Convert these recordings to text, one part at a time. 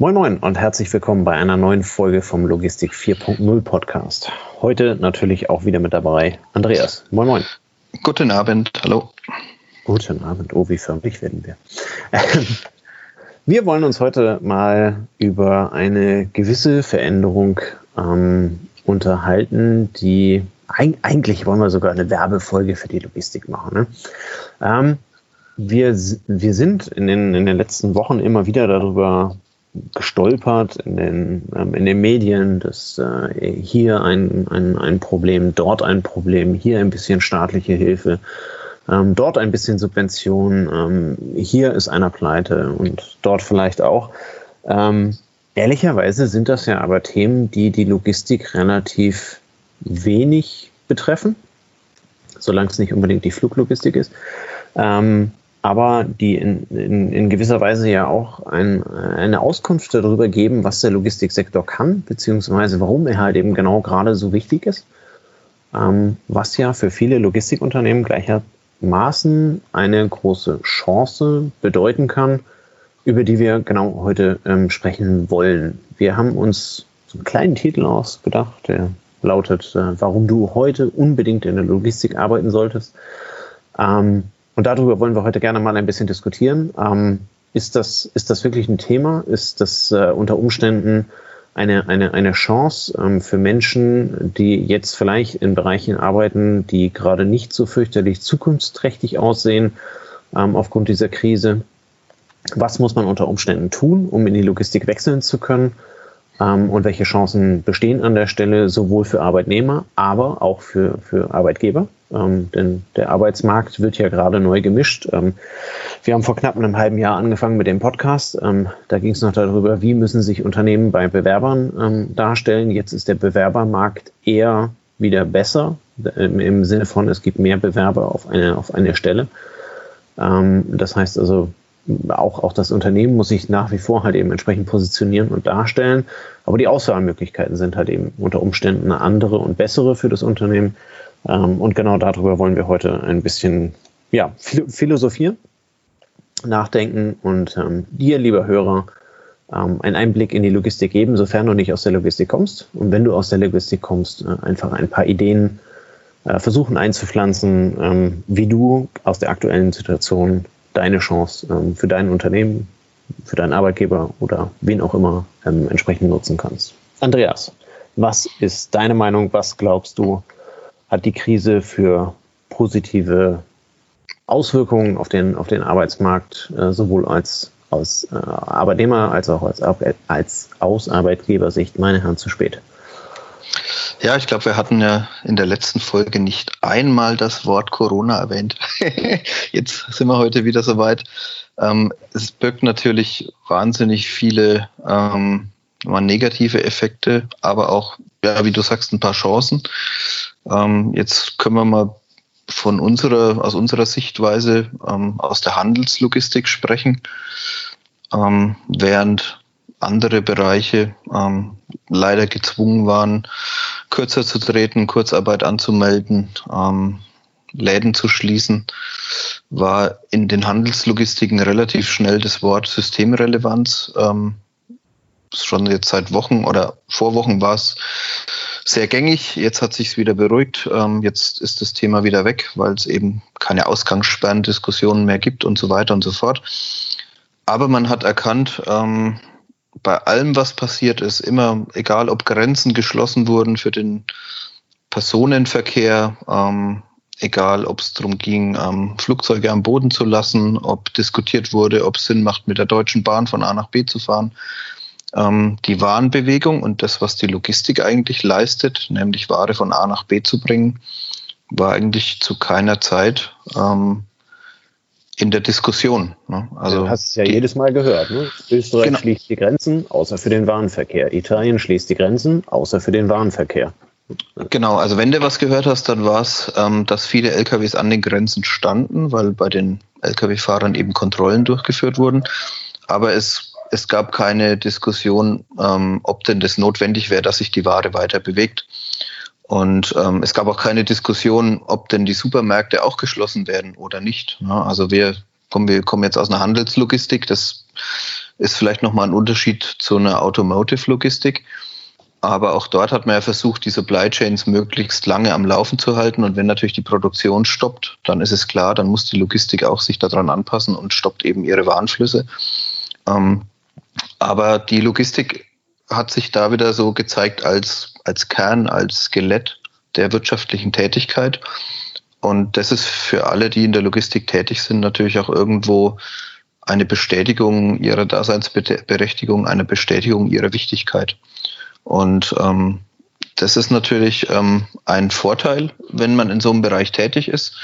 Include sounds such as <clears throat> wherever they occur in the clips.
Moin Moin und herzlich willkommen bei einer neuen Folge vom Logistik 4.0 Podcast. Heute natürlich auch wieder mit dabei Andreas. Moin Moin. Guten Abend, hallo. Guten Abend, oh, wie förmlich werden wir. Wir wollen uns heute mal über eine gewisse Veränderung ähm, unterhalten, die eigentlich wollen wir sogar eine Werbefolge für die Logistik machen. Ne? Ähm, wir, wir sind in den, in den letzten Wochen immer wieder darüber gestolpert in den, ähm, in den Medien, dass äh, hier ein, ein, ein Problem, dort ein Problem, hier ein bisschen staatliche Hilfe, ähm, dort ein bisschen Subvention, ähm, hier ist einer pleite und dort vielleicht auch. Ähm, ehrlicherweise sind das ja aber Themen, die die Logistik relativ wenig betreffen, solange es nicht unbedingt die Fluglogistik ist. Ähm, aber die in, in, in gewisser Weise ja auch ein, eine Auskunft darüber geben, was der Logistiksektor kann, beziehungsweise warum er halt eben genau gerade so wichtig ist, ähm, was ja für viele Logistikunternehmen gleichermaßen eine große Chance bedeuten kann, über die wir genau heute ähm, sprechen wollen. Wir haben uns einen kleinen Titel ausgedacht, der lautet, äh, warum du heute unbedingt in der Logistik arbeiten solltest. Ähm, und darüber wollen wir heute gerne mal ein bisschen diskutieren. Ähm, ist, das, ist das wirklich ein Thema? Ist das äh, unter Umständen eine, eine, eine Chance ähm, für Menschen, die jetzt vielleicht in Bereichen arbeiten, die gerade nicht so fürchterlich zukunftsträchtig aussehen ähm, aufgrund dieser Krise? Was muss man unter Umständen tun, um in die Logistik wechseln zu können? Ähm, und welche Chancen bestehen an der Stelle sowohl für Arbeitnehmer, aber auch für, für Arbeitgeber. Ähm, denn der Arbeitsmarkt wird ja gerade neu gemischt. Ähm, wir haben vor knapp einem halben Jahr angefangen mit dem Podcast. Ähm, da ging es noch darüber, wie müssen sich Unternehmen bei Bewerbern ähm, darstellen. Jetzt ist der Bewerbermarkt eher wieder besser, im, im Sinne von, es gibt mehr Bewerber auf eine, auf eine Stelle. Ähm, das heißt also, auch, auch das Unternehmen muss sich nach wie vor halt eben entsprechend positionieren und darstellen. Aber die Auswahlmöglichkeiten sind halt eben unter Umständen eine andere und bessere für das Unternehmen. Ähm, und genau darüber wollen wir heute ein bisschen ja, philosophieren, nachdenken und ähm, dir, lieber Hörer, ähm, einen Einblick in die Logistik geben, sofern du nicht aus der Logistik kommst. Und wenn du aus der Logistik kommst, äh, einfach ein paar Ideen äh, versuchen einzupflanzen, ähm, wie du aus der aktuellen Situation deine Chance ähm, für dein Unternehmen, für deinen Arbeitgeber oder wen auch immer ähm, entsprechend nutzen kannst. Andreas, was ist deine Meinung? Was glaubst du, hat die Krise für positive Auswirkungen auf den, auf den Arbeitsmarkt, äh, sowohl als aus äh, Arbeitnehmer als auch als, als aus Arbeitgebersicht? Meine Herren, zu spät. Ja, ich glaube, wir hatten ja in der letzten Folge nicht einmal das Wort Corona erwähnt. <laughs> Jetzt sind wir heute wieder soweit. Ähm, es birgt natürlich wahnsinnig viele ähm, negative Effekte, aber auch, ja, wie du sagst, ein paar Chancen. Ähm, jetzt können wir mal von unserer, aus unserer Sichtweise ähm, aus der Handelslogistik sprechen. Ähm, während andere Bereiche ähm, leider gezwungen waren, kürzer zu treten, Kurzarbeit anzumelden, ähm, Läden zu schließen, war in den Handelslogistiken relativ schnell das Wort Systemrelevanz. Ähm, schon jetzt seit Wochen oder vor Wochen war es sehr gängig. Jetzt hat sich wieder beruhigt. Ähm, jetzt ist das Thema wieder weg, weil es eben keine Ausgangssperrendiskussionen mehr gibt und so weiter und so fort. Aber man hat erkannt, ähm, bei allem, was passiert ist, immer, egal ob Grenzen geschlossen wurden für den Personenverkehr, ähm, egal ob es darum ging, ähm, Flugzeuge am Boden zu lassen, ob diskutiert wurde, ob es Sinn macht, mit der Deutschen Bahn von A nach B zu fahren. Ähm, die Warenbewegung und das, was die Logistik eigentlich leistet, nämlich Ware von A nach B zu bringen, war eigentlich zu keiner Zeit ähm, in der Diskussion. Ne? Also du hast es ja die, jedes Mal gehört. Ne? Österreich genau. schließt die Grenzen, außer für den Warenverkehr. Italien schließt die Grenzen, außer für den Warenverkehr. Genau, also wenn du was gehört hast, dann war es, ähm, dass viele LKWs an den Grenzen standen, weil bei den LKW-Fahrern eben Kontrollen durchgeführt wurden. Aber es, es gab keine Diskussion, ähm, ob denn das notwendig wäre, dass sich die Ware weiter bewegt. Und ähm, es gab auch keine Diskussion, ob denn die Supermärkte auch geschlossen werden oder nicht. Ja, also wir kommen, wir kommen jetzt aus einer Handelslogistik. Das ist vielleicht nochmal ein Unterschied zu einer Automotive-Logistik. Aber auch dort hat man ja versucht, die Supply Chains möglichst lange am Laufen zu halten. Und wenn natürlich die Produktion stoppt, dann ist es klar, dann muss die Logistik auch sich daran anpassen und stoppt eben ihre Warenflüsse. Ähm, aber die Logistik hat sich da wieder so gezeigt als, als Kern, als Skelett der wirtschaftlichen Tätigkeit. Und das ist für alle, die in der Logistik tätig sind, natürlich auch irgendwo eine Bestätigung ihrer Daseinsberechtigung, eine Bestätigung ihrer Wichtigkeit. Und ähm, das ist natürlich ähm, ein Vorteil, wenn man in so einem Bereich tätig ist,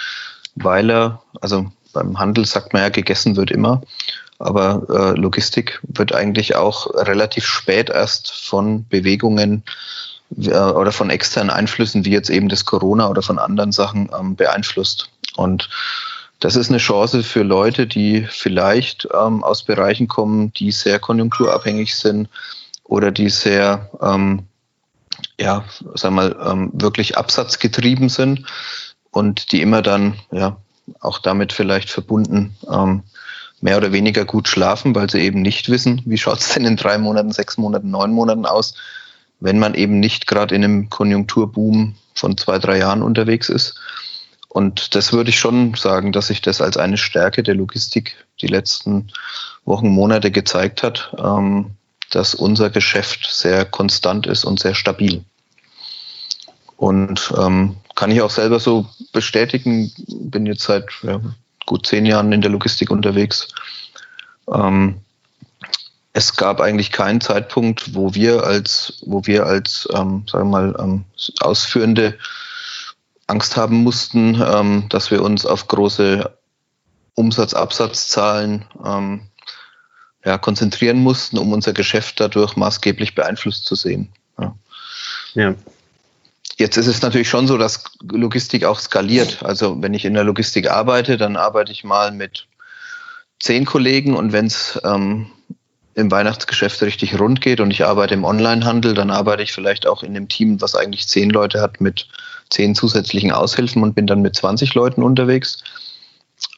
weil er, also beim Handel sagt man ja, gegessen wird immer, aber äh, Logistik wird eigentlich auch relativ spät erst von Bewegungen äh, oder von externen Einflüssen, wie jetzt eben das Corona oder von anderen Sachen ähm, beeinflusst. Und das ist eine Chance für Leute, die vielleicht ähm, aus Bereichen kommen, die sehr konjunkturabhängig sind oder die sehr, ähm, ja, sag mal, ähm, wirklich absatzgetrieben sind und die immer dann, ja, auch damit vielleicht verbunden, ähm, mehr oder weniger gut schlafen, weil sie eben nicht wissen, wie schaut es denn in drei Monaten, sechs Monaten, neun Monaten aus wenn man eben nicht gerade in einem Konjunkturboom von zwei, drei Jahren unterwegs ist. Und das würde ich schon sagen, dass sich das als eine Stärke der Logistik die letzten Wochen, Monate gezeigt hat, ähm, dass unser Geschäft sehr konstant ist und sehr stabil. Und ähm, kann ich auch selber so bestätigen, bin jetzt seit ja, gut zehn Jahren in der Logistik unterwegs. Ähm, es gab eigentlich keinen Zeitpunkt, wo wir als, wo wir als, ähm, sagen wir mal, ähm, Ausführende Angst haben mussten, ähm, dass wir uns auf große Umsatz-Absatzzahlen ähm, ja, konzentrieren mussten, um unser Geschäft dadurch maßgeblich beeinflusst zu sehen. Ja. ja. Jetzt ist es natürlich schon so, dass Logistik auch skaliert. Also wenn ich in der Logistik arbeite, dann arbeite ich mal mit zehn Kollegen und wenn es ähm, im Weihnachtsgeschäft richtig rund geht und ich arbeite im Onlinehandel, dann arbeite ich vielleicht auch in einem Team, was eigentlich zehn Leute hat mit zehn zusätzlichen Aushilfen und bin dann mit 20 Leuten unterwegs.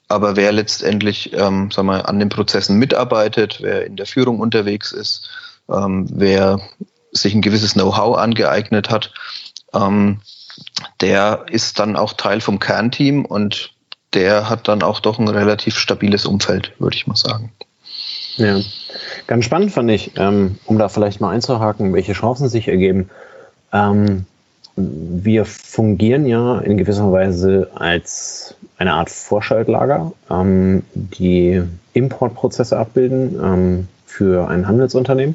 Aber wer letztendlich ähm, sagen wir, an den Prozessen mitarbeitet, wer in der Führung unterwegs ist, ähm, wer sich ein gewisses Know-how angeeignet hat, ähm, der ist dann auch Teil vom Kernteam und der hat dann auch doch ein relativ stabiles Umfeld, würde ich mal sagen. Ja, ganz spannend fand ich, ähm, um da vielleicht mal einzuhaken, welche Chancen sich ergeben. Ähm, wir fungieren ja in gewisser Weise als eine Art Vorschaltlager, ähm, die Importprozesse abbilden ähm, für ein Handelsunternehmen.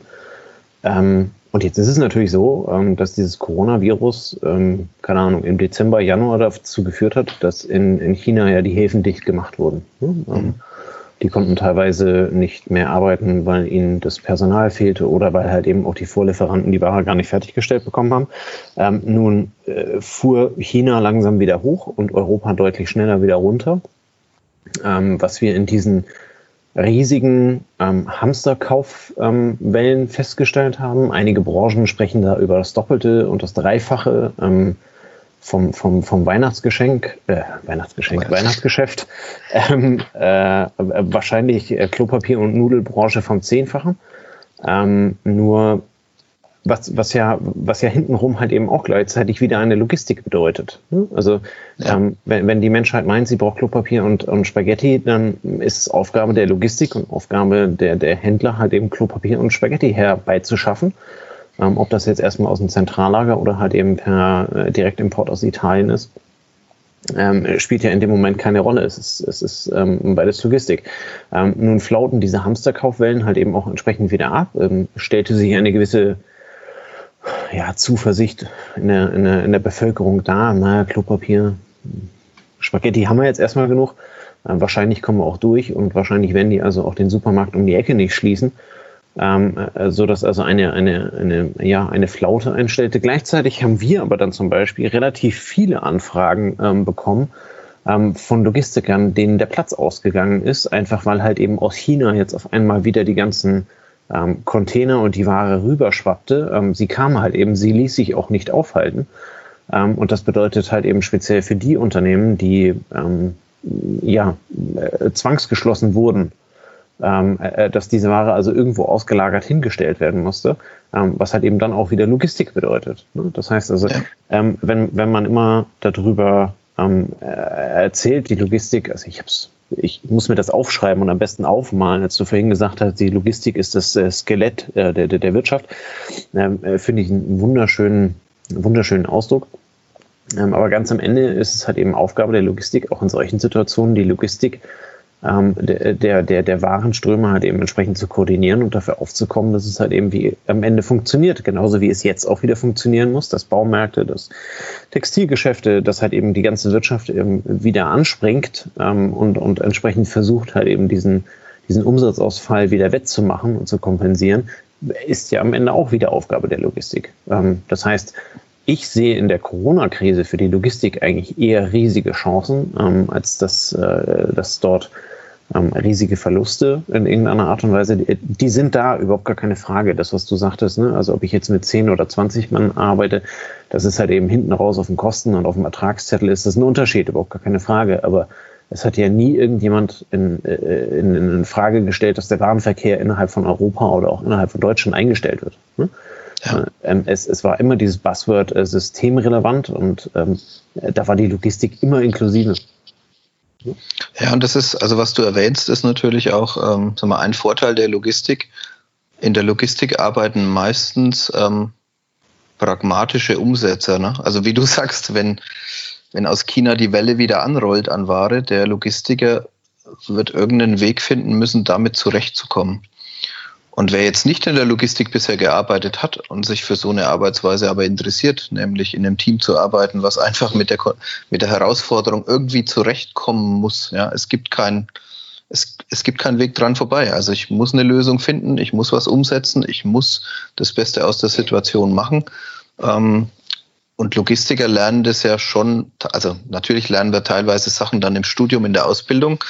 Ähm, und jetzt ist es natürlich so, ähm, dass dieses Coronavirus, keine Ahnung, im Dezember, Januar dazu geführt hat, dass in, in China ja die Häfen dicht gemacht wurden. Ne? Mhm. Die konnten teilweise nicht mehr arbeiten, weil ihnen das Personal fehlte oder weil halt eben auch die Vorlieferanten die Ware gar nicht fertiggestellt bekommen haben. Ähm, nun äh, fuhr China langsam wieder hoch und Europa deutlich schneller wieder runter. Ähm, was wir in diesen riesigen ähm, Hamsterkaufwellen ähm, festgestellt haben. Einige Branchen sprechen da über das Doppelte und das Dreifache. Ähm, vom, vom, vom Weihnachtsgeschenk, äh, Weihnachtsgeschenk, Weihnachtsgeschäft, <laughs> ähm, äh, wahrscheinlich äh, Klopapier- und Nudelbranche vom Zehnfachen. Ähm, nur was, was ja, was ja hintenrum halt eben auch gleichzeitig wieder eine Logistik bedeutet. Ne? Also ja. ähm, wenn, wenn die Menschheit meint, sie braucht Klopapier und, und Spaghetti, dann ist es Aufgabe der Logistik und Aufgabe der, der Händler halt eben Klopapier und Spaghetti herbeizuschaffen. Ähm, ob das jetzt erstmal aus dem Zentrallager oder halt eben per äh, Direktimport aus Italien ist, ähm, spielt ja in dem Moment keine Rolle. Es ist, es ist ähm, beides Logistik. Ähm, nun flauten diese Hamsterkaufwellen halt eben auch entsprechend wieder ab, ähm, stellte sich eine gewisse ja, Zuversicht in der, in, der, in der Bevölkerung dar. Naja, Klopapier, Spaghetti haben wir jetzt erstmal genug. Äh, wahrscheinlich kommen wir auch durch und wahrscheinlich werden die also auch den Supermarkt um die Ecke nicht schließen ähm, äh, so dass also eine, eine, eine, ja, eine Flaute einstellte. Gleichzeitig haben wir aber dann zum Beispiel relativ viele Anfragen ähm, bekommen ähm, von Logistikern, denen der Platz ausgegangen ist, einfach weil halt eben aus China jetzt auf einmal wieder die ganzen ähm, Container und die Ware rüberschwappte. Ähm, sie kam halt eben, sie ließ sich auch nicht aufhalten. Ähm, und das bedeutet halt eben speziell für die Unternehmen, die ähm, ja, äh, zwangsgeschlossen wurden ähm, äh, dass diese Ware also irgendwo ausgelagert hingestellt werden musste, ähm, was halt eben dann auch wieder Logistik bedeutet. Ne? Das heißt also, wenn, wenn man immer darüber äh, erzählt, die Logistik, also ich hab's ich muss mir das aufschreiben und am besten aufmalen, als du vorhin gesagt hast, die Logistik ist das äh, Skelett äh, der, der, der Wirtschaft, ähm, äh, finde ich einen wunderschönen, wunderschönen Ausdruck. Ähm, aber ganz am Ende ist es halt eben Aufgabe der Logistik, auch in solchen Situationen die Logistik ähm, der, der, der Warenströme halt eben entsprechend zu koordinieren und dafür aufzukommen, dass es halt eben wie am Ende funktioniert. Genauso wie es jetzt auch wieder funktionieren muss, dass Baumärkte, dass Textilgeschäfte, dass halt eben die ganze Wirtschaft eben wieder anspringt ähm, und, und entsprechend versucht halt eben diesen, diesen Umsatzausfall wieder wettzumachen und zu kompensieren, ist ja am Ende auch wieder Aufgabe der Logistik. Ähm, das heißt, ich sehe in der Corona-Krise für die Logistik eigentlich eher riesige Chancen, ähm, als dass, äh, dass dort ähm, riesige Verluste in irgendeiner Art und Weise. Die, die, sind da, überhaupt gar keine Frage. Das, was du sagtest, ne? also ob ich jetzt mit 10 oder 20 Mann arbeite, das ist halt eben hinten raus auf dem Kosten- und auf dem Ertragszettel ist das ein Unterschied, überhaupt gar keine Frage. Aber es hat ja nie irgendjemand in, äh, in, in Frage gestellt, dass der Warenverkehr innerhalb von Europa oder auch innerhalb von Deutschland eingestellt wird. Ne? Ja. Ähm, es, es war immer dieses Buzzword äh, systemrelevant und ähm, da war die Logistik immer inklusive. Ja, und das ist, also was du erwähnst, ist natürlich auch ähm, sag mal, ein Vorteil der Logistik. In der Logistik arbeiten meistens ähm, pragmatische Umsetzer. Ne? Also wie du <laughs> sagst, wenn, wenn aus China die Welle wieder anrollt an Ware, der Logistiker wird irgendeinen Weg finden müssen, damit zurechtzukommen. Und wer jetzt nicht in der Logistik bisher gearbeitet hat und sich für so eine Arbeitsweise aber interessiert, nämlich in einem Team zu arbeiten, was einfach mit der, mit der Herausforderung irgendwie zurechtkommen muss, ja, es gibt keinen, es, es gibt keinen Weg dran vorbei. Also ich muss eine Lösung finden, ich muss was umsetzen, ich muss das Beste aus der Situation machen. Ähm, und Logistiker lernen das ja schon, also natürlich lernen wir teilweise Sachen dann im Studium, in der Ausbildung,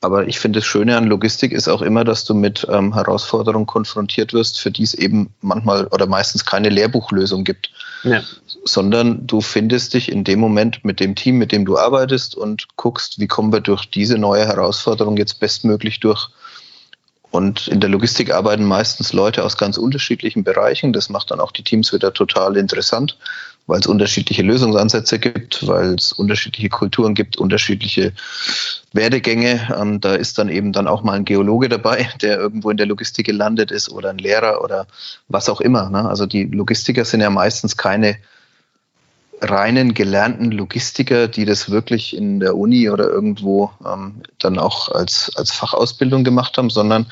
aber ich finde, das Schöne an Logistik ist auch immer, dass du mit ähm, Herausforderungen konfrontiert wirst, für die es eben manchmal oder meistens keine Lehrbuchlösung gibt, ja. sondern du findest dich in dem Moment mit dem Team, mit dem du arbeitest und guckst, wie kommen wir durch diese neue Herausforderung jetzt bestmöglich durch. Und in der Logistik arbeiten meistens Leute aus ganz unterschiedlichen Bereichen. Das macht dann auch die Teams wieder total interessant weil es unterschiedliche Lösungsansätze gibt, weil es unterschiedliche Kulturen gibt, unterschiedliche Werdegänge. Ähm, da ist dann eben dann auch mal ein Geologe dabei, <laughs> der irgendwo in der Logistik gelandet ist oder ein Lehrer oder was auch immer. Ne? Also die Logistiker sind ja meistens keine reinen gelernten Logistiker, die das wirklich in der Uni oder irgendwo ähm, dann auch als, als Fachausbildung gemacht haben, sondern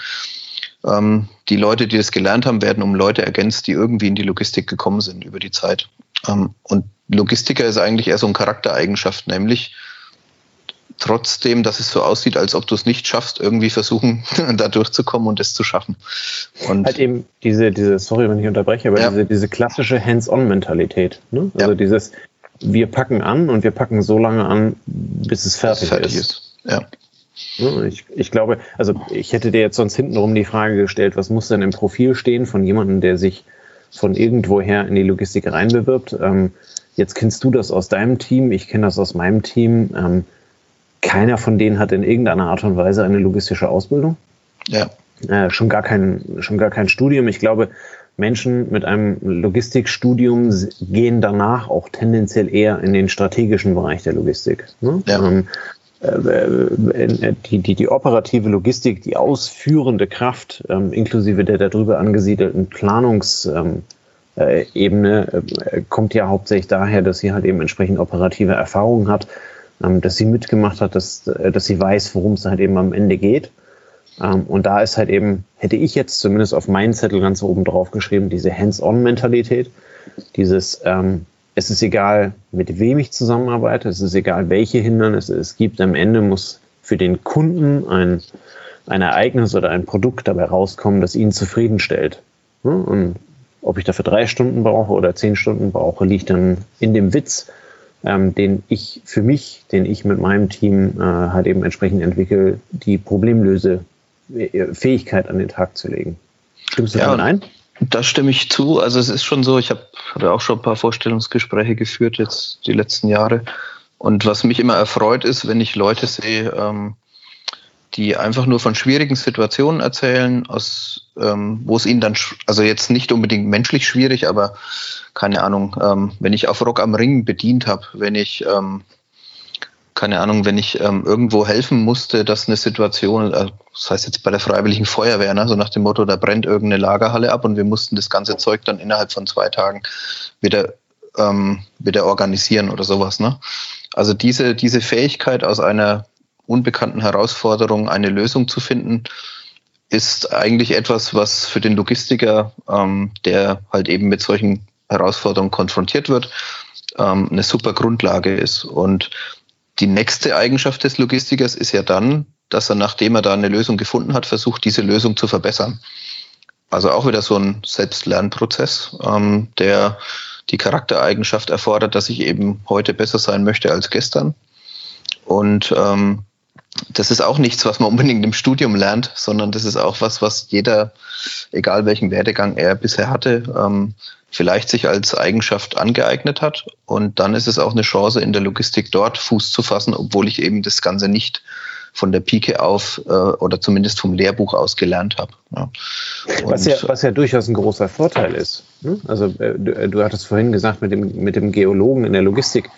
ähm, die Leute, die das gelernt haben, werden um Leute ergänzt, die irgendwie in die Logistik gekommen sind über die Zeit. Ähm, und Logistiker ist eigentlich eher so eine Charaktereigenschaft, nämlich trotzdem, dass es so aussieht, als ob du es nicht schaffst, irgendwie versuchen, <laughs> da durchzukommen und es zu schaffen. Und halt eben diese, diese, sorry, wenn ich unterbreche, aber ja. diese, diese klassische Hands-on-Mentalität. Ne? Also ja. dieses, wir packen an und wir packen so lange an, bis es fertig, fertig ist. ist. Ja. Ich, ich glaube, also ich hätte dir jetzt sonst hintenrum die Frage gestellt, was muss denn im Profil stehen von jemandem, der sich von irgendwoher in die Logistik reinbewirbt. Ähm, jetzt kennst du das aus deinem Team, ich kenne das aus meinem Team. Ähm, keiner von denen hat in irgendeiner Art und Weise eine logistische Ausbildung. Ja. Äh, schon, gar kein, schon gar kein Studium. Ich glaube, Menschen mit einem Logistikstudium gehen danach auch tendenziell eher in den strategischen Bereich der Logistik. Ne? Ja. Ähm, äh, äh, die, die, die operative Logistik, die ausführende Kraft, ähm, inklusive der darüber angesiedelten Planungsebene, ähm, äh, kommt ja hauptsächlich daher, dass sie halt eben entsprechend operative Erfahrungen hat, ähm, dass sie mitgemacht hat, dass, äh, dass sie weiß, worum es halt eben am Ende geht. Ähm, und da ist halt eben, hätte ich jetzt zumindest auf meinen Zettel ganz oben drauf geschrieben, diese Hands-on-Mentalität, dieses ähm, es ist egal, mit wem ich zusammenarbeite, es ist egal, welche Hindernisse es gibt. Am Ende muss für den Kunden ein, ein Ereignis oder ein Produkt dabei rauskommen, das ihn zufriedenstellt. Und ob ich dafür drei Stunden brauche oder zehn Stunden brauche, liegt dann in dem Witz, ähm, den ich für mich, den ich mit meinem Team äh, halt eben entsprechend entwickle, die Problemlösefähigkeit äh, an den Tag zu legen. Stimmst du ja, damit ein? Da stimme ich zu. Also es ist schon so, ich habe auch schon ein paar Vorstellungsgespräche geführt jetzt die letzten Jahre. Und was mich immer erfreut ist, wenn ich Leute sehe, ähm, die einfach nur von schwierigen Situationen erzählen, aus, ähm, wo es ihnen dann, also jetzt nicht unbedingt menschlich schwierig, aber keine Ahnung, ähm, wenn ich auf Rock am Ring bedient habe, wenn ich, ähm, keine Ahnung, wenn ich ähm, irgendwo helfen musste, dass eine Situation, äh, das heißt jetzt bei der Freiwilligen Feuerwehr, ne, so nach dem Motto, da brennt irgendeine Lagerhalle ab und wir mussten das ganze Zeug dann innerhalb von zwei Tagen wieder, ähm, wieder organisieren oder sowas. Ne? Also diese, diese Fähigkeit aus einer unbekannten Herausforderung eine Lösung zu finden, ist eigentlich etwas, was für den Logistiker, ähm, der halt eben mit solchen Herausforderungen konfrontiert wird, ähm, eine super Grundlage ist. Und die nächste Eigenschaft des Logistikers ist ja dann, dass er, nachdem er da eine Lösung gefunden hat, versucht, diese Lösung zu verbessern. Also auch wieder so ein Selbstlernprozess, ähm, der die Charaktereigenschaft erfordert, dass ich eben heute besser sein möchte als gestern. Und ähm, das ist auch nichts, was man unbedingt im Studium lernt, sondern das ist auch was, was jeder, egal welchen Werdegang er bisher hatte, ähm, vielleicht sich als Eigenschaft angeeignet hat. Und dann ist es auch eine Chance, in der Logistik dort Fuß zu fassen, obwohl ich eben das Ganze nicht von der Pike auf äh, oder zumindest vom Lehrbuch aus gelernt habe. Ja. Was, ja, was ja durchaus ein großer Vorteil ist. Ne? Also äh, du, äh, du hattest vorhin gesagt, mit dem, mit dem Geologen in der Logistik,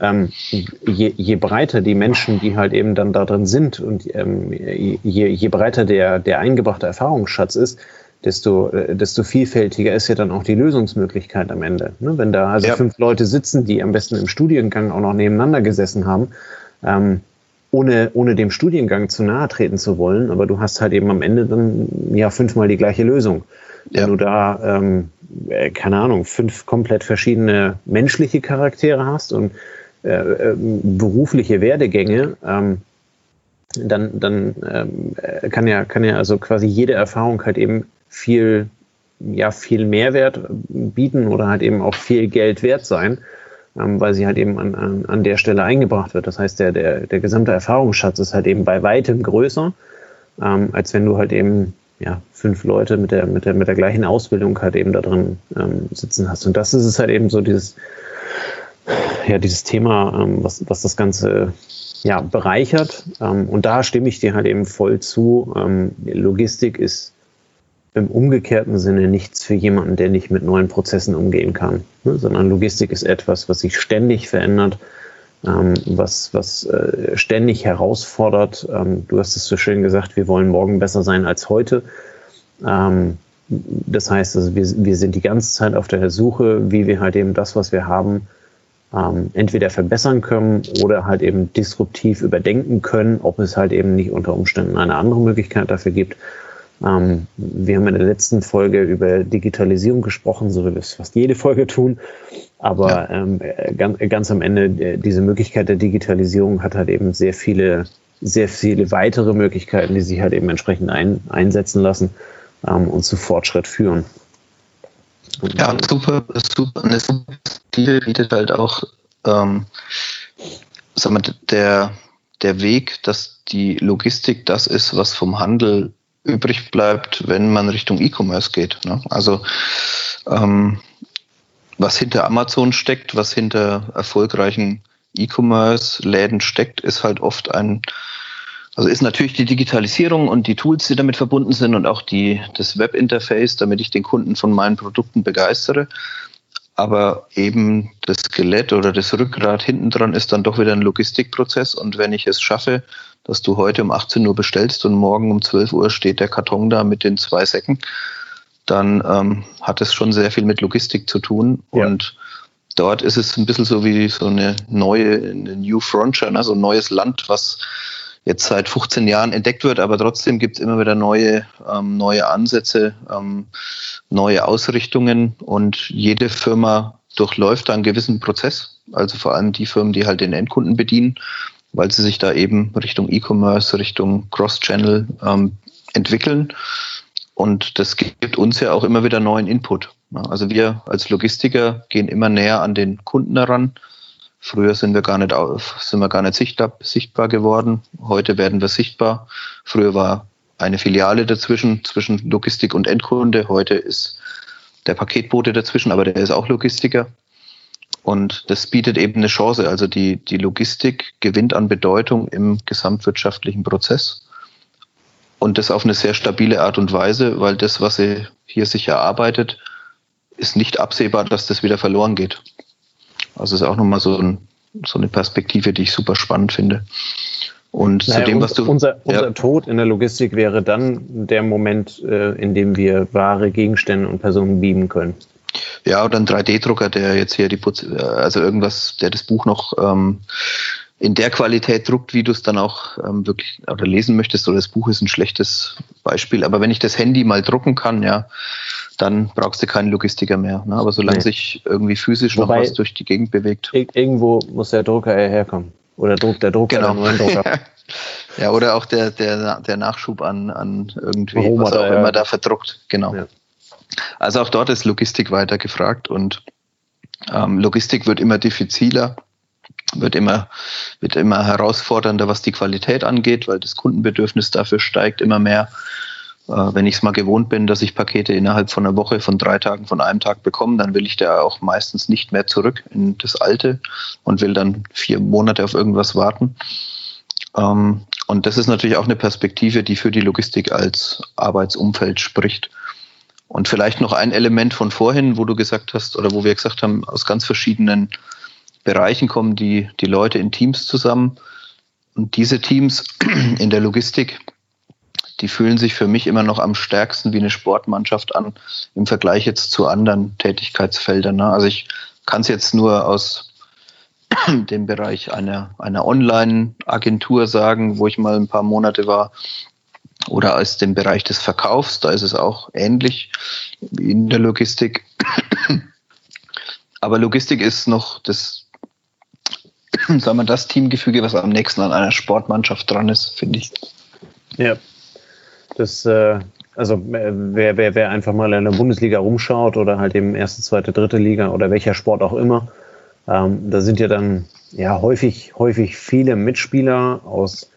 ähm, je, je, breiter die Menschen, die halt eben dann da drin sind und ähm, je, je, breiter der, der eingebrachte Erfahrungsschatz ist, desto, äh, desto vielfältiger ist ja dann auch die Lösungsmöglichkeit am Ende. Ne? Wenn da also ja. fünf Leute sitzen, die am besten im Studiengang auch noch nebeneinander gesessen haben, ähm, ohne, ohne dem Studiengang zu nahe treten zu wollen, aber du hast halt eben am Ende dann ja fünfmal die gleiche Lösung. Wenn ja. du da, ähm, äh, keine Ahnung, fünf komplett verschiedene menschliche Charaktere hast und äh, äh, berufliche Werdegänge, ähm, dann, dann ähm, kann ja, kann ja also quasi jede Erfahrung halt eben viel, ja, viel Mehrwert bieten oder halt eben auch viel Geld wert sein ähm, weil sie halt eben an, an, an der Stelle eingebracht wird. Das heißt, der, der, der gesamte Erfahrungsschatz ist halt eben bei weitem größer, ähm, als wenn du halt eben ja, fünf Leute mit der, mit der, mit der gleichen Ausbildung halt eben da drin ähm, sitzen hast. Und das ist es halt eben so dieses, ja, dieses Thema, ähm, was, was das Ganze ja, bereichert. Ähm, und da stimme ich dir halt eben voll zu. Ähm, Logistik ist im umgekehrten Sinne nichts für jemanden, der nicht mit neuen Prozessen umgehen kann, ne? sondern Logistik ist etwas, was sich ständig verändert, ähm, was, was äh, ständig herausfordert. Ähm, du hast es so schön gesagt, wir wollen morgen besser sein als heute. Ähm, das heißt, also wir, wir sind die ganze Zeit auf der Suche, wie wir halt eben das, was wir haben, ähm, entweder verbessern können oder halt eben disruptiv überdenken können, ob es halt eben nicht unter Umständen eine andere Möglichkeit dafür gibt. Ähm, wir haben in der letzten Folge über Digitalisierung gesprochen, so wie wir es fast jede Folge tun. Aber ja. ähm, ganz, ganz am Ende, äh, diese Möglichkeit der Digitalisierung hat halt eben sehr viele, sehr viele weitere Möglichkeiten, die sich halt eben entsprechend ein, einsetzen lassen ähm, und zu Fortschritt führen. Und ja, super, super, eine super Stil bietet halt auch, ähm, sagen wir, der, der Weg, dass die Logistik das ist, was vom Handel übrig bleibt, wenn man Richtung E-Commerce geht. Ne? Also ähm, was hinter Amazon steckt, was hinter erfolgreichen E-Commerce-Läden steckt, ist halt oft ein, also ist natürlich die Digitalisierung und die Tools, die damit verbunden sind und auch die, das Webinterface, damit ich den Kunden von meinen Produkten begeistere. Aber eben das Skelett oder das Rückgrat hinten dran ist dann doch wieder ein Logistikprozess. Und wenn ich es schaffe, dass du heute um 18 Uhr bestellst und morgen um 12 Uhr steht der Karton da mit den zwei Säcken, dann ähm, hat es schon sehr viel mit Logistik zu tun. Ja. Und dort ist es ein bisschen so wie so eine neue, eine New Frontier, ne? so ein neues Land, was jetzt seit 15 Jahren entdeckt wird, aber trotzdem gibt es immer wieder neue, ähm, neue Ansätze, ähm, neue Ausrichtungen und jede Firma durchläuft da einen gewissen Prozess. Also vor allem die Firmen, die halt den Endkunden bedienen weil sie sich da eben Richtung E-Commerce, Richtung Cross-Channel ähm, entwickeln. Und das gibt uns ja auch immer wieder neuen Input. Also wir als Logistiker gehen immer näher an den Kunden heran. Früher sind wir gar nicht, sind wir gar nicht sichtbar, sichtbar geworden. Heute werden wir sichtbar. Früher war eine Filiale dazwischen, zwischen Logistik und Endkunde. Heute ist der Paketbote dazwischen, aber der ist auch Logistiker. Und das bietet eben eine Chance. Also die, die Logistik gewinnt an Bedeutung im gesamtwirtschaftlichen Prozess. und das auf eine sehr stabile Art und Weise, weil das, was sie hier sich erarbeitet, ist nicht absehbar, dass das wieder verloren geht. Also ist auch nochmal so, ein, so eine Perspektive, die ich super spannend finde. Und naja, zu dem, was du. Unser, unser ja. Tod in der Logistik wäre dann der Moment, äh, in dem wir Ware, Gegenstände und Personen beamen können. Ja, oder ein 3D-Drucker, der jetzt hier die Putz, also irgendwas, der das Buch noch ähm, in der Qualität druckt, wie du es dann auch ähm, wirklich oder lesen möchtest, oder das Buch ist ein schlechtes Beispiel. Aber wenn ich das Handy mal drucken kann, ja, dann brauchst du keinen Logistiker mehr. Ne? Aber solange nee. sich irgendwie physisch Wobei, noch was durch die Gegend bewegt. Irgendwo muss der Drucker herkommen. Oder druckt der Drucker genau. einen Drucker. <laughs> ja, oder auch der, der, der Nachschub an, an irgendwie, Warum was auch immer da verdruckt. Genau. Ja. Also auch dort ist Logistik weiter gefragt und ähm, Logistik wird immer diffiziler, wird immer, wird immer herausfordernder, was die Qualität angeht, weil das Kundenbedürfnis dafür steigt immer mehr. Äh, wenn ich es mal gewohnt bin, dass ich Pakete innerhalb von einer Woche, von drei Tagen, von einem Tag bekomme, dann will ich da auch meistens nicht mehr zurück in das Alte und will dann vier Monate auf irgendwas warten. Ähm, und das ist natürlich auch eine Perspektive, die für die Logistik als Arbeitsumfeld spricht. Und vielleicht noch ein Element von vorhin, wo du gesagt hast, oder wo wir gesagt haben, aus ganz verschiedenen Bereichen kommen die, die Leute in Teams zusammen. Und diese Teams <clears throat> in der Logistik, die fühlen sich für mich immer noch am stärksten wie eine Sportmannschaft an im Vergleich jetzt zu anderen Tätigkeitsfeldern. Ne? Also ich kann es jetzt nur aus <clears throat> dem Bereich einer, einer Online-Agentur sagen, wo ich mal ein paar Monate war, oder aus dem Bereich des Verkaufs, da ist es auch ähnlich wie in der Logistik. Aber Logistik ist noch das, <clears throat> sagen wir, das Teamgefüge, was am nächsten an einer Sportmannschaft dran ist, finde ich. Ja, das, äh, also wer, wer, wer einfach mal in der Bundesliga rumschaut oder halt eben erste, zweite, dritte Liga oder welcher Sport auch immer, ähm, da sind ja dann ja häufig, häufig viele Mitspieler aus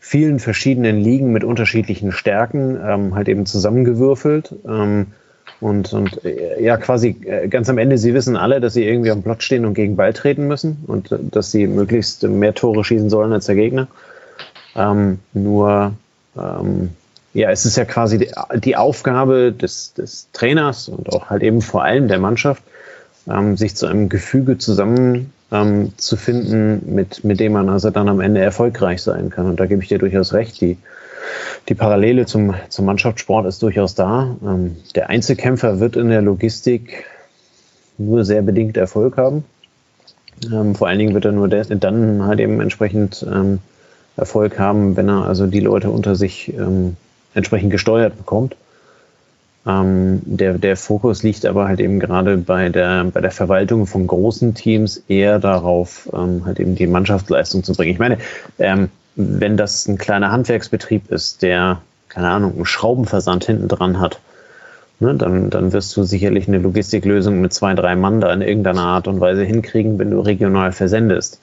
vielen verschiedenen Ligen mit unterschiedlichen Stärken ähm, halt eben zusammengewürfelt. Ähm, und, und äh, ja, quasi äh, ganz am Ende, sie wissen alle, dass sie irgendwie am Plot stehen und gegen Ball treten müssen und äh, dass sie möglichst mehr Tore schießen sollen als der Gegner. Ähm, nur, ähm, ja, es ist ja quasi die, die Aufgabe des, des Trainers und auch halt eben vor allem der Mannschaft, ähm, sich zu einem Gefüge zusammen ähm, zu finden, mit, mit dem man also dann am Ende erfolgreich sein kann. Und da gebe ich dir durchaus recht. Die, die Parallele zum, zum Mannschaftssport ist durchaus da. Ähm, der Einzelkämpfer wird in der Logistik nur sehr bedingt Erfolg haben. Ähm, vor allen Dingen wird er nur dann halt eben entsprechend ähm, Erfolg haben, wenn er also die Leute unter sich ähm, entsprechend gesteuert bekommt. Ähm, der, der Fokus liegt aber halt eben gerade bei der, bei der Verwaltung von großen Teams eher darauf, ähm, halt eben die Mannschaftsleistung zu bringen. Ich meine, ähm, wenn das ein kleiner Handwerksbetrieb ist, der, keine Ahnung, einen Schraubenversand hinten dran hat, ne, dann, dann wirst du sicherlich eine Logistiklösung mit zwei, drei Mann da in irgendeiner Art und Weise hinkriegen, wenn du regional versendest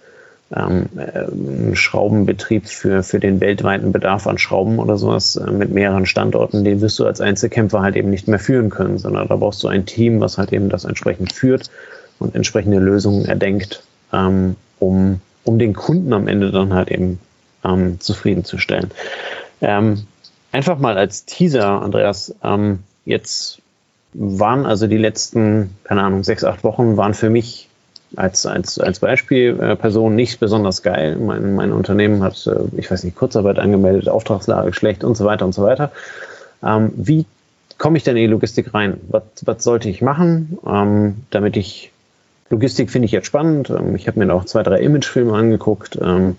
ähm, äh, Schraubenbetrieb für, für den weltweiten Bedarf an Schrauben oder sowas äh, mit mehreren Standorten, den wirst du als Einzelkämpfer halt eben nicht mehr führen können, sondern da brauchst du ein Team, was halt eben das entsprechend führt und entsprechende Lösungen erdenkt, ähm, um, um den Kunden am Ende dann halt eben ähm, zufriedenzustellen. Ähm, einfach mal als Teaser, Andreas, ähm, jetzt waren also die letzten, keine Ahnung, sechs, acht Wochen waren für mich als, als, als Beispielperson nicht besonders geil. Mein, mein Unternehmen hat, äh, ich weiß nicht, Kurzarbeit angemeldet, Auftragslage schlecht und so weiter und so weiter. Ähm, wie komme ich denn in die Logistik rein? Was, was sollte ich machen, ähm, damit ich Logistik finde ich jetzt spannend. Ähm, ich habe mir auch zwei, drei Imagefilme angeguckt. Ähm,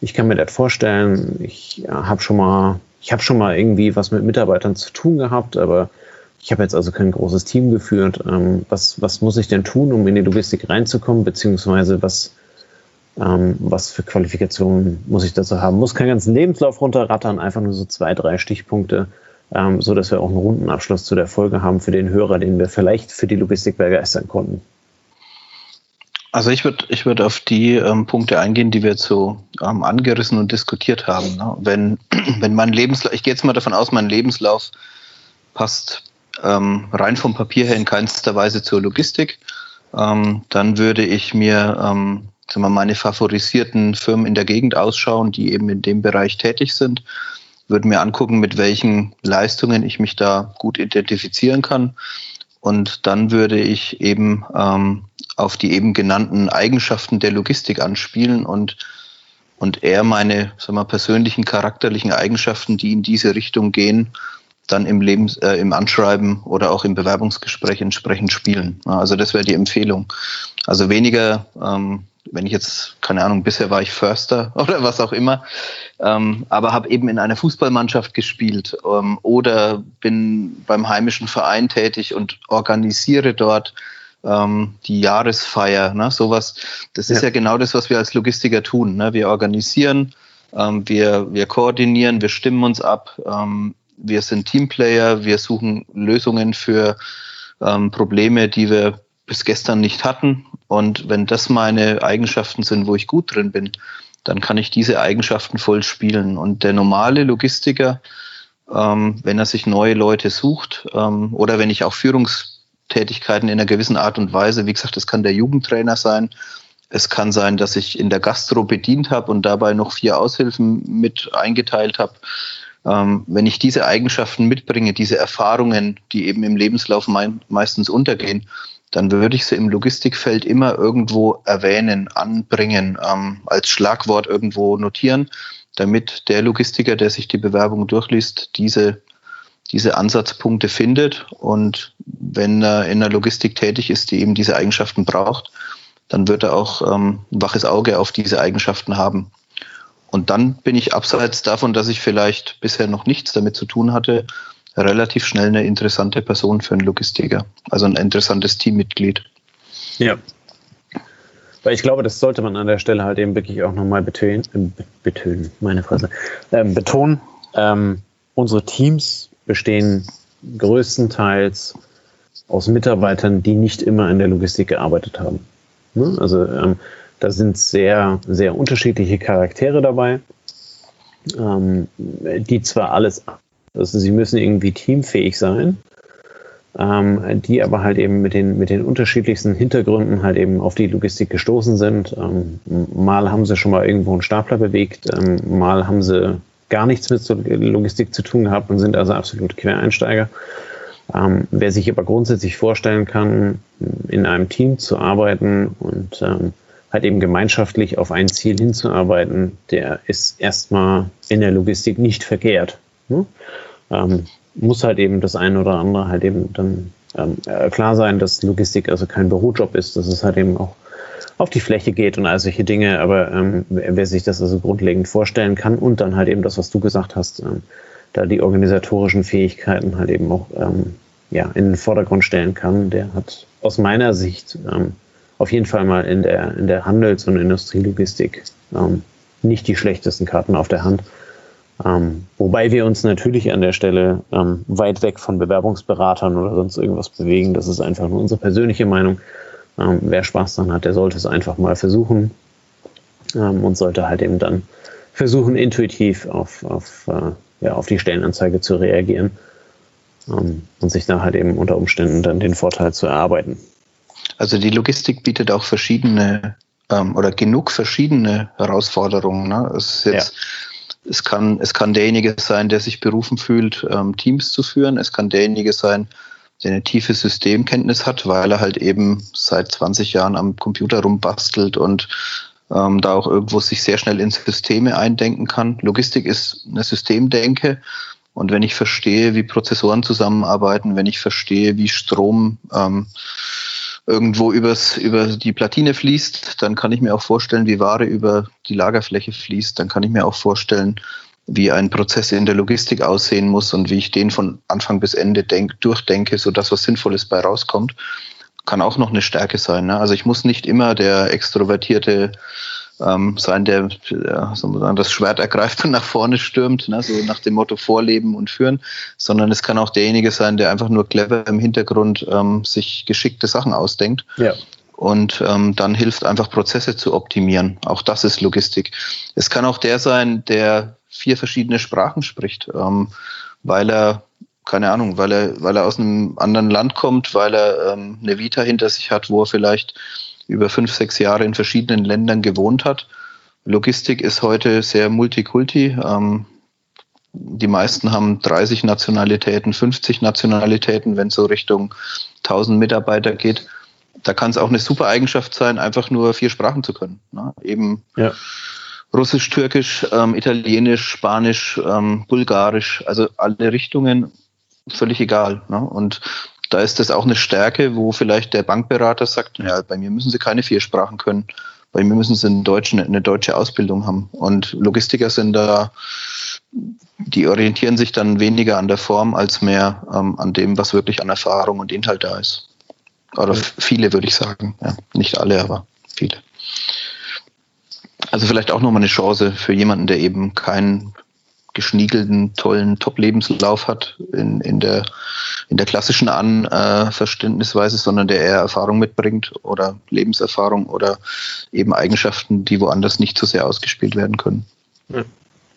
ich kann mir das vorstellen. Ich ja, habe schon mal, ich habe schon mal irgendwie was mit Mitarbeitern zu tun gehabt, aber ich habe jetzt also kein großes Team geführt. Ähm, was, was muss ich denn tun, um in die Logistik reinzukommen, beziehungsweise was, ähm, was für Qualifikationen muss ich dazu haben? Muss keinen ganzen Lebenslauf runterrattern, einfach nur so zwei, drei Stichpunkte, ähm, so dass wir auch einen runden Abschluss zu der Folge haben für den Hörer, den wir vielleicht für die Logistik begeistern konnten. Also ich würde ich würd auf die ähm, Punkte eingehen, die wir jetzt so ähm, angerissen und diskutiert haben. Ne? Wenn, <clears throat> wenn mein Lebenslauf, ich gehe jetzt mal davon aus, mein Lebenslauf passt ähm, rein vom Papier her in keinster Weise zur Logistik. Ähm, dann würde ich mir ähm, sagen wir, meine favorisierten Firmen in der Gegend ausschauen, die eben in dem Bereich tätig sind. würde mir angucken, mit welchen Leistungen ich mich da gut identifizieren kann. Und dann würde ich eben ähm, auf die eben genannten Eigenschaften der Logistik anspielen und, und eher meine sagen wir, persönlichen charakterlichen Eigenschaften, die in diese Richtung gehen, dann im Lebens, äh, im Anschreiben oder auch im Bewerbungsgespräch entsprechend spielen. Also das wäre die Empfehlung. Also weniger, ähm, wenn ich jetzt, keine Ahnung, bisher war ich Förster <laughs> oder was auch immer, ähm, aber habe eben in einer Fußballmannschaft gespielt ähm, oder bin beim heimischen Verein tätig und organisiere dort ähm, die Jahresfeier, ne, sowas. Das ist ja. ja genau das, was wir als Logistiker tun. Ne? Wir organisieren, ähm, wir, wir koordinieren, wir stimmen uns ab, ähm, wir sind Teamplayer, wir suchen Lösungen für ähm, Probleme, die wir bis gestern nicht hatten. Und wenn das meine Eigenschaften sind, wo ich gut drin bin, dann kann ich diese Eigenschaften voll spielen. Und der normale Logistiker, ähm, wenn er sich neue Leute sucht ähm, oder wenn ich auch Führungstätigkeiten in einer gewissen Art und Weise, wie gesagt, das kann der Jugendtrainer sein, es kann sein, dass ich in der Gastro bedient habe und dabei noch vier Aushilfen mit eingeteilt habe. Ähm, wenn ich diese Eigenschaften mitbringe, diese Erfahrungen, die eben im Lebenslauf mei meistens untergehen, dann würde ich sie im Logistikfeld immer irgendwo erwähnen, anbringen, ähm, als Schlagwort irgendwo notieren, damit der Logistiker, der sich die Bewerbung durchliest, diese, diese Ansatzpunkte findet. Und wenn er in der Logistik tätig ist, die eben diese Eigenschaften braucht, dann wird er auch ähm, ein waches Auge auf diese Eigenschaften haben. Und dann bin ich abseits davon, dass ich vielleicht bisher noch nichts damit zu tun hatte, relativ schnell eine interessante Person für einen Logistiker, also ein interessantes Teammitglied. Ja. Weil ich glaube, das sollte man an der Stelle halt eben wirklich auch nochmal betönen, äh, betönen, meine Fresse, ähm, betonen. Ähm, unsere Teams bestehen größtenteils aus Mitarbeitern, die nicht immer in der Logistik gearbeitet haben. Ne? Also ähm, da sind sehr, sehr unterschiedliche Charaktere dabei, ähm, die zwar alles, also sie müssen irgendwie teamfähig sein, ähm, die aber halt eben mit den, mit den unterschiedlichsten Hintergründen halt eben auf die Logistik gestoßen sind. Ähm, mal haben sie schon mal irgendwo einen Stapler bewegt, ähm, mal haben sie gar nichts mit Logistik zu tun gehabt und sind also absolute Quereinsteiger. Ähm, wer sich aber grundsätzlich vorstellen kann, in einem Team zu arbeiten und ähm, halt eben gemeinschaftlich auf ein Ziel hinzuarbeiten, der ist erstmal in der Logistik nicht verkehrt. Ne? Ähm, muss halt eben das eine oder andere halt eben dann ähm, äh, klar sein, dass Logistik also kein Bürojob ist, dass es halt eben auch auf die Fläche geht und all solche Dinge, aber ähm, wer sich das also grundlegend vorstellen kann und dann halt eben das, was du gesagt hast, ähm, da die organisatorischen Fähigkeiten halt eben auch ähm, ja, in den Vordergrund stellen kann, der hat aus meiner Sicht ähm, auf jeden Fall mal in der, in der Handels- und Industrielogistik ähm, nicht die schlechtesten Karten auf der Hand. Ähm, wobei wir uns natürlich an der Stelle ähm, weit weg von Bewerbungsberatern oder sonst irgendwas bewegen. Das ist einfach nur unsere persönliche Meinung. Ähm, wer Spaß daran hat, der sollte es einfach mal versuchen ähm, und sollte halt eben dann versuchen, intuitiv auf, auf, äh, ja, auf die Stellenanzeige zu reagieren ähm, und sich da halt eben unter Umständen dann den Vorteil zu erarbeiten. Also die Logistik bietet auch verschiedene ähm, oder genug verschiedene Herausforderungen. Ne? Es, jetzt, ja. es, kann, es kann derjenige sein, der sich berufen fühlt, ähm, Teams zu führen. Es kann derjenige sein, der eine tiefe Systemkenntnis hat, weil er halt eben seit 20 Jahren am Computer rumbastelt und ähm, da auch irgendwo sich sehr schnell in Systeme eindenken kann. Logistik ist eine Systemdenke. Und wenn ich verstehe, wie Prozessoren zusammenarbeiten, wenn ich verstehe, wie Strom ähm, irgendwo übers, über die Platine fließt, dann kann ich mir auch vorstellen, wie Ware über die Lagerfläche fließt. Dann kann ich mir auch vorstellen, wie ein Prozess in der Logistik aussehen muss und wie ich den von Anfang bis Ende denk, durchdenke, sodass was Sinnvolles bei rauskommt. Kann auch noch eine Stärke sein. Ne? Also ich muss nicht immer der extrovertierte ähm, sein, der ja, sagen, das Schwert ergreift und nach vorne stürmt, ne, so nach dem Motto Vorleben und Führen, sondern es kann auch derjenige sein, der einfach nur clever im Hintergrund ähm, sich geschickte Sachen ausdenkt. Ja. Und ähm, dann hilft einfach Prozesse zu optimieren. Auch das ist Logistik. Es kann auch der sein, der vier verschiedene Sprachen spricht, ähm, weil er keine Ahnung, weil er, weil er aus einem anderen Land kommt, weil er ähm, eine Vita hinter sich hat, wo er vielleicht über fünf, sechs Jahre in verschiedenen Ländern gewohnt hat. Logistik ist heute sehr multikulti. Ähm, Die meisten haben 30 Nationalitäten, 50 Nationalitäten, wenn es so Richtung 1000 Mitarbeiter geht. Da kann es auch eine super Eigenschaft sein, einfach nur vier Sprachen zu können. Ne? Eben ja. Russisch, Türkisch, ähm, Italienisch, Spanisch, ähm, Bulgarisch, also alle Richtungen, völlig egal. Ne? Und da ist das auch eine Stärke, wo vielleicht der Bankberater sagt, ja, bei mir müssen Sie keine vier Sprachen können, bei mir müssen Sie einen deutschen, eine deutsche Ausbildung haben. Und Logistiker sind da, die orientieren sich dann weniger an der Form als mehr ähm, an dem, was wirklich an Erfahrung und Inhalt da ist. Oder viele, würde ich sagen. Ja, nicht alle, aber viele. Also vielleicht auch nochmal eine Chance für jemanden, der eben keinen geschniegelten, tollen Top-Lebenslauf hat in, in, der, in der klassischen An, äh, sondern der eher Erfahrung mitbringt oder Lebenserfahrung oder eben Eigenschaften, die woanders nicht so sehr ausgespielt werden können.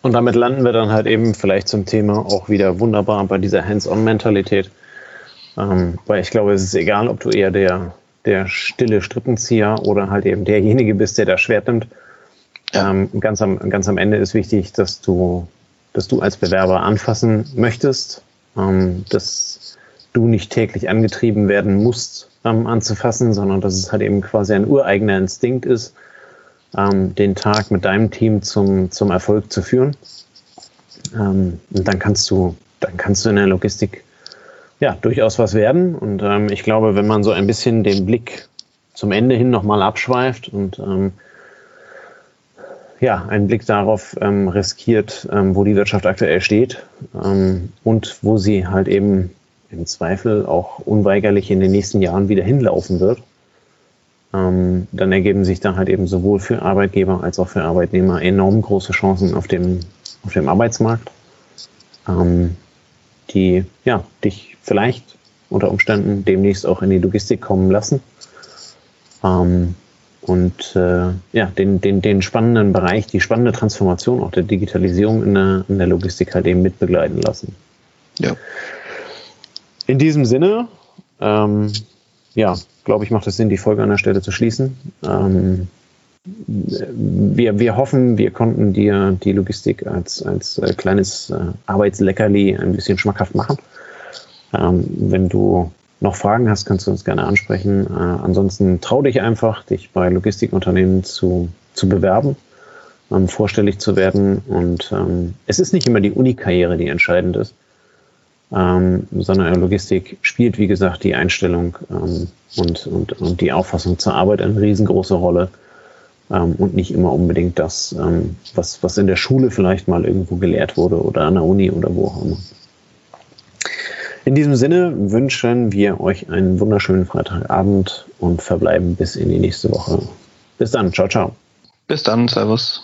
Und damit landen wir dann halt eben vielleicht zum Thema auch wieder wunderbar bei dieser Hands-on-Mentalität. Ähm, weil ich glaube, es ist egal, ob du eher der, der stille Strippenzieher oder halt eben derjenige bist, der das Schwert nimmt. Ja. Ähm, ganz, am, ganz am Ende ist wichtig, dass du dass du als Bewerber anfassen möchtest, ähm, dass du nicht täglich angetrieben werden musst, ähm, anzufassen, sondern dass es halt eben quasi ein ureigener Instinkt ist, ähm, den Tag mit deinem Team zum, zum Erfolg zu führen. Ähm, und dann kannst du, dann kannst du in der Logistik ja durchaus was werden. Und ähm, ich glaube, wenn man so ein bisschen den Blick zum Ende hin nochmal abschweift und ähm, ja, einen Blick darauf ähm, riskiert, ähm, wo die Wirtschaft aktuell steht ähm, und wo sie halt eben im Zweifel auch unweigerlich in den nächsten Jahren wieder hinlaufen wird, ähm, dann ergeben sich da halt eben sowohl für Arbeitgeber als auch für Arbeitnehmer enorm große Chancen auf dem, auf dem Arbeitsmarkt, ähm, die ja, dich vielleicht unter Umständen demnächst auch in die Logistik kommen lassen. Ähm, und äh, ja, den, den, den spannenden Bereich, die spannende Transformation auch der Digitalisierung in der, in der Logistik halt eben mitbegleiten lassen. Ja. In diesem Sinne, ähm, ja, glaube ich, macht es Sinn, die Folge an der Stelle zu schließen. Ähm, wir, wir hoffen, wir konnten dir die Logistik als, als äh, kleines äh, Arbeitsleckerli ein bisschen schmackhaft machen. Ähm, wenn du noch Fragen hast, kannst du uns gerne ansprechen. Äh, ansonsten trau dich einfach, dich bei Logistikunternehmen zu, zu bewerben, ähm, vorstellig zu werden. Und ähm, es ist nicht immer die Uni-Karriere, die entscheidend ist, ähm, sondern Logistik spielt, wie gesagt, die Einstellung ähm, und, und, und die Auffassung zur Arbeit eine riesengroße Rolle. Ähm, und nicht immer unbedingt das, ähm, was, was in der Schule vielleicht mal irgendwo gelehrt wurde oder an der Uni oder wo auch immer. In diesem Sinne wünschen wir euch einen wunderschönen Freitagabend und verbleiben bis in die nächste Woche. Bis dann. Ciao, ciao. Bis dann. Servus.